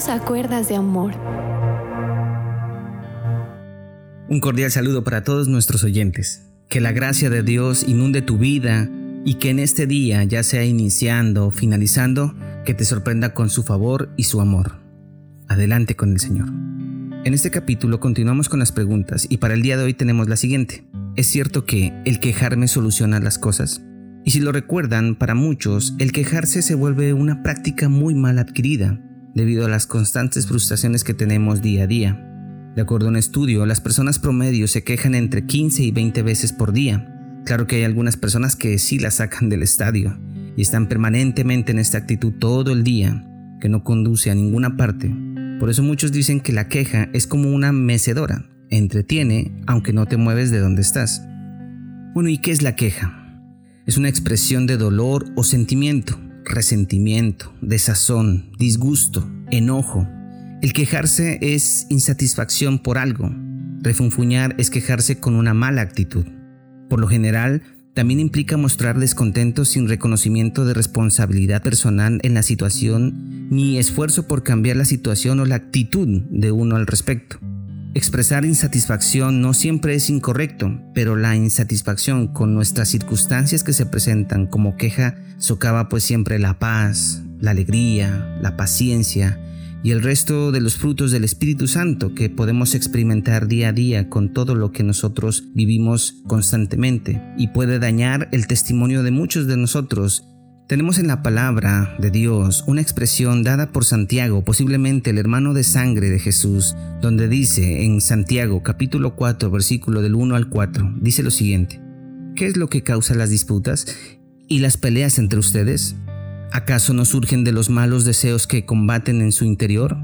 Bienvenidos a Cuerdas de Amor. Un cordial saludo para todos nuestros oyentes. Que la gracia de Dios inunde tu vida y que en este día, ya sea iniciando o finalizando, que te sorprenda con su favor y su amor. Adelante con el Señor. En este capítulo continuamos con las preguntas y para el día de hoy tenemos la siguiente. ¿Es cierto que el quejarme soluciona las cosas? Y si lo recuerdan, para muchos, el quejarse se vuelve una práctica muy mal adquirida, debido a las constantes frustraciones que tenemos día a día. De acuerdo a un estudio, las personas promedio se quejan entre 15 y 20 veces por día. Claro que hay algunas personas que sí la sacan del estadio y están permanentemente en esta actitud todo el día, que no conduce a ninguna parte. Por eso muchos dicen que la queja es como una mecedora, entretiene aunque no te mueves de donde estás. Bueno, ¿y qué es la queja? Es una expresión de dolor o sentimiento, resentimiento, desazón, disgusto, enojo. El quejarse es insatisfacción por algo. Refunfuñar es quejarse con una mala actitud. Por lo general, también implica mostrar descontento sin reconocimiento de responsabilidad personal en la situación ni esfuerzo por cambiar la situación o la actitud de uno al respecto. Expresar insatisfacción no siempre es incorrecto, pero la insatisfacción con nuestras circunstancias que se presentan como queja socava pues siempre la paz, la alegría, la paciencia y el resto de los frutos del Espíritu Santo que podemos experimentar día a día con todo lo que nosotros vivimos constantemente y puede dañar el testimonio de muchos de nosotros tenemos en la palabra de Dios una expresión dada por Santiago, posiblemente el hermano de sangre de Jesús, donde dice en Santiago capítulo 4 versículo del 1 al 4, dice lo siguiente, ¿qué es lo que causa las disputas y las peleas entre ustedes? ¿Acaso no surgen de los malos deseos que combaten en su interior?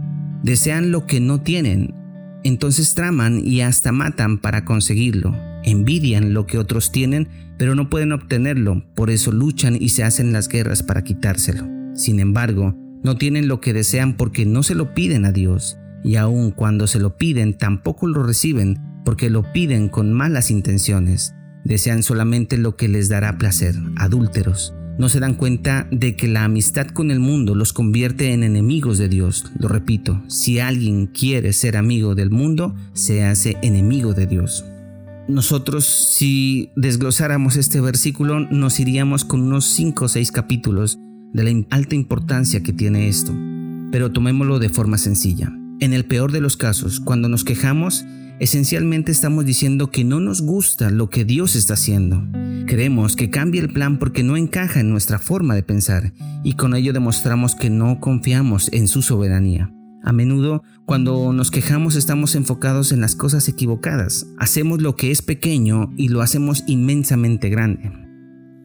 Desean lo que no tienen, entonces traman y hasta matan para conseguirlo envidian lo que otros tienen, pero no pueden obtenerlo, por eso luchan y se hacen las guerras para quitárselo. Sin embargo, no tienen lo que desean porque no se lo piden a Dios, y aun cuando se lo piden tampoco lo reciben porque lo piden con malas intenciones. Desean solamente lo que les dará placer, adúlteros. No se dan cuenta de que la amistad con el mundo los convierte en enemigos de Dios. Lo repito, si alguien quiere ser amigo del mundo, se hace enemigo de Dios nosotros si desglosáramos este versículo nos iríamos con unos 5 o 6 capítulos de la alta importancia que tiene esto. Pero tomémoslo de forma sencilla. En el peor de los casos, cuando nos quejamos, esencialmente estamos diciendo que no nos gusta lo que Dios está haciendo. Queremos que cambie el plan porque no encaja en nuestra forma de pensar y con ello demostramos que no confiamos en su soberanía. A menudo, cuando nos quejamos, estamos enfocados en las cosas equivocadas. Hacemos lo que es pequeño y lo hacemos inmensamente grande.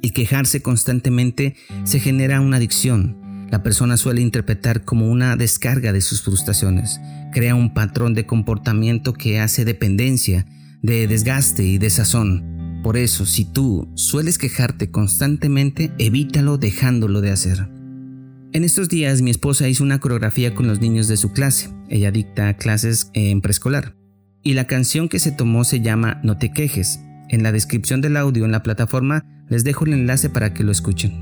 El quejarse constantemente se genera una adicción. La persona suele interpretar como una descarga de sus frustraciones. Crea un patrón de comportamiento que hace dependencia, de desgaste y desazón. Por eso, si tú sueles quejarte constantemente, evítalo dejándolo de hacer. En estos días mi esposa hizo una coreografía con los niños de su clase. Ella dicta clases en preescolar. Y la canción que se tomó se llama No te quejes. En la descripción del audio en la plataforma les dejo el enlace para que lo escuchen.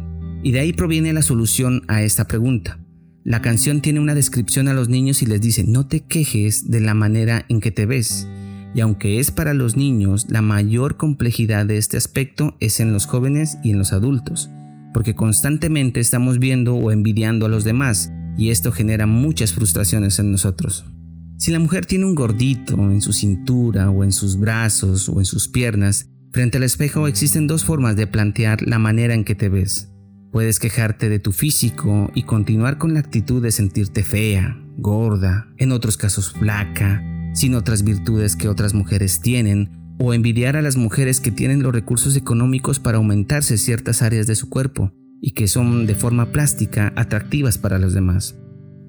Y de ahí proviene la solución a esta pregunta. La canción tiene una descripción a los niños y les dice no te quejes de la manera en que te ves. Y aunque es para los niños, la mayor complejidad de este aspecto es en los jóvenes y en los adultos porque constantemente estamos viendo o envidiando a los demás y esto genera muchas frustraciones en nosotros. Si la mujer tiene un gordito en su cintura o en sus brazos o en sus piernas, frente al espejo existen dos formas de plantear la manera en que te ves. Puedes quejarte de tu físico y continuar con la actitud de sentirte fea, gorda, en otros casos flaca, sin otras virtudes que otras mujeres tienen, o envidiar a las mujeres que tienen los recursos económicos para aumentarse ciertas áreas de su cuerpo y que son de forma plástica atractivas para los demás.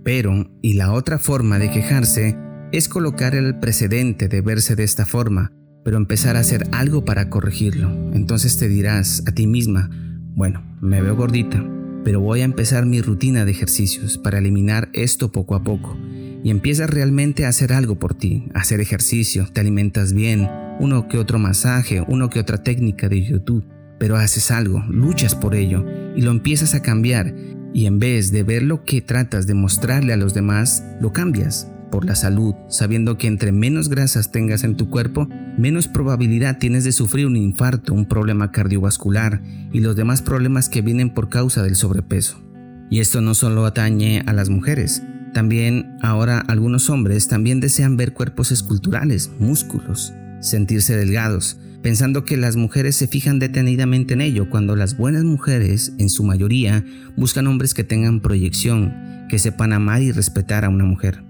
Pero, y la otra forma de quejarse, es colocar el precedente de verse de esta forma, pero empezar a hacer algo para corregirlo. Entonces te dirás a ti misma, bueno, me veo gordita, pero voy a empezar mi rutina de ejercicios para eliminar esto poco a poco. Y empiezas realmente a hacer algo por ti, hacer ejercicio, te alimentas bien, uno que otro masaje, uno que otra técnica de YouTube, pero haces algo, luchas por ello y lo empiezas a cambiar Y en vez de ver lo que tratas de mostrarle a los demás, lo cambias por la salud, sabiendo que entre menos grasas tengas en tu cuerpo, menos probabilidad tienes de sufrir un infarto, un problema cardiovascular y los demás problemas que vienen por causa del sobrepeso. Y esto no solo atañe a las mujeres, también ahora algunos hombres también desean ver cuerpos esculturales, músculos, sentirse delgados, pensando que las mujeres se fijan detenidamente en ello, cuando las buenas mujeres, en su mayoría, buscan hombres que tengan proyección, que sepan amar y respetar a una mujer.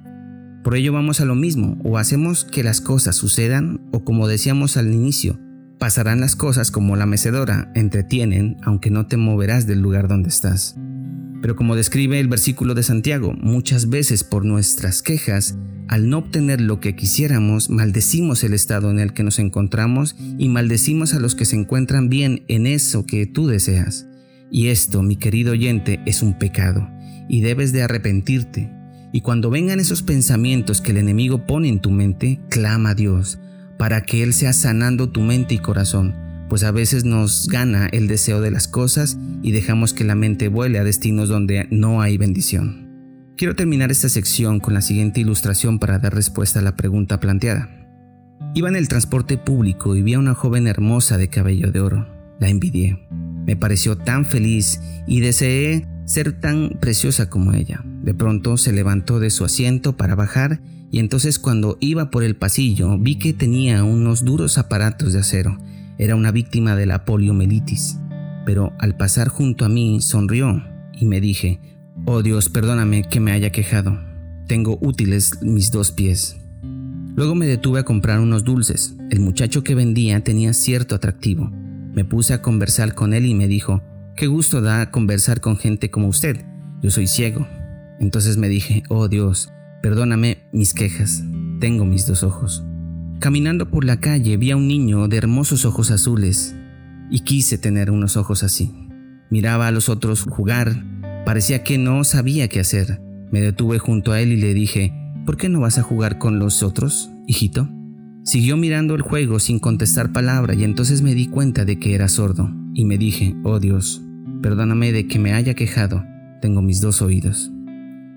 Por ello vamos a lo mismo, o hacemos que las cosas sucedan, o como decíamos al inicio, pasarán las cosas como la mecedora, entretienen, aunque no te moverás del lugar donde estás. Pero como describe el versículo de Santiago, muchas veces por nuestras quejas, al no obtener lo que quisiéramos, maldecimos el estado en el que nos encontramos y maldecimos a los que se encuentran bien en eso que tú deseas. Y esto, mi querido oyente, es un pecado, y debes de arrepentirte. Y cuando vengan esos pensamientos que el enemigo pone en tu mente, clama a Dios, para que Él sea sanando tu mente y corazón pues a veces nos gana el deseo de las cosas y dejamos que la mente vuele a destinos donde no hay bendición. Quiero terminar esta sección con la siguiente ilustración para dar respuesta a la pregunta planteada. Iba en el transporte público y vi a una joven hermosa de cabello de oro. La envidié. Me pareció tan feliz y deseé ser tan preciosa como ella. De pronto se levantó de su asiento para bajar y entonces cuando iba por el pasillo vi que tenía unos duros aparatos de acero era una víctima de la poliomielitis, pero al pasar junto a mí sonrió y me dije, oh Dios, perdóname que me haya quejado, tengo útiles mis dos pies. Luego me detuve a comprar unos dulces. El muchacho que vendía tenía cierto atractivo. Me puse a conversar con él y me dijo, qué gusto da conversar con gente como usted. Yo soy ciego. Entonces me dije, oh Dios, perdóname mis quejas. Tengo mis dos ojos. Caminando por la calle vi a un niño de hermosos ojos azules y quise tener unos ojos así. Miraba a los otros jugar, parecía que no sabía qué hacer. Me detuve junto a él y le dije, ¿por qué no vas a jugar con los otros, hijito? Siguió mirando el juego sin contestar palabra y entonces me di cuenta de que era sordo y me dije, oh Dios, perdóname de que me haya quejado, tengo mis dos oídos.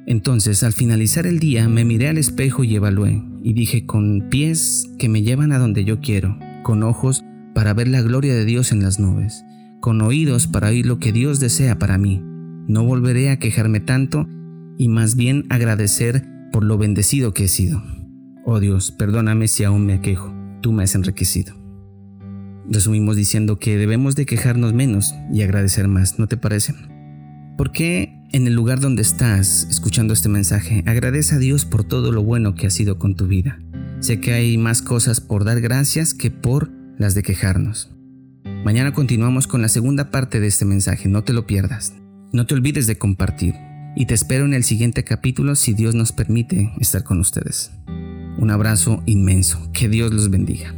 Entonces, al finalizar el día, me miré al espejo y evalué, y dije, con pies que me llevan a donde yo quiero, con ojos para ver la gloria de Dios en las nubes, con oídos para oír lo que Dios desea para mí. No volveré a quejarme tanto y más bien agradecer por lo bendecido que he sido. Oh Dios, perdóname si aún me quejo, tú me has enriquecido. Resumimos diciendo que debemos de quejarnos menos y agradecer más, ¿no te parece? ¿Por qué en el lugar donde estás escuchando este mensaje, agradece a Dios por todo lo bueno que ha sido con tu vida. Sé que hay más cosas por dar gracias que por las de quejarnos. Mañana continuamos con la segunda parte de este mensaje, no te lo pierdas. No te olvides de compartir y te espero en el siguiente capítulo si Dios nos permite estar con ustedes. Un abrazo inmenso, que Dios los bendiga.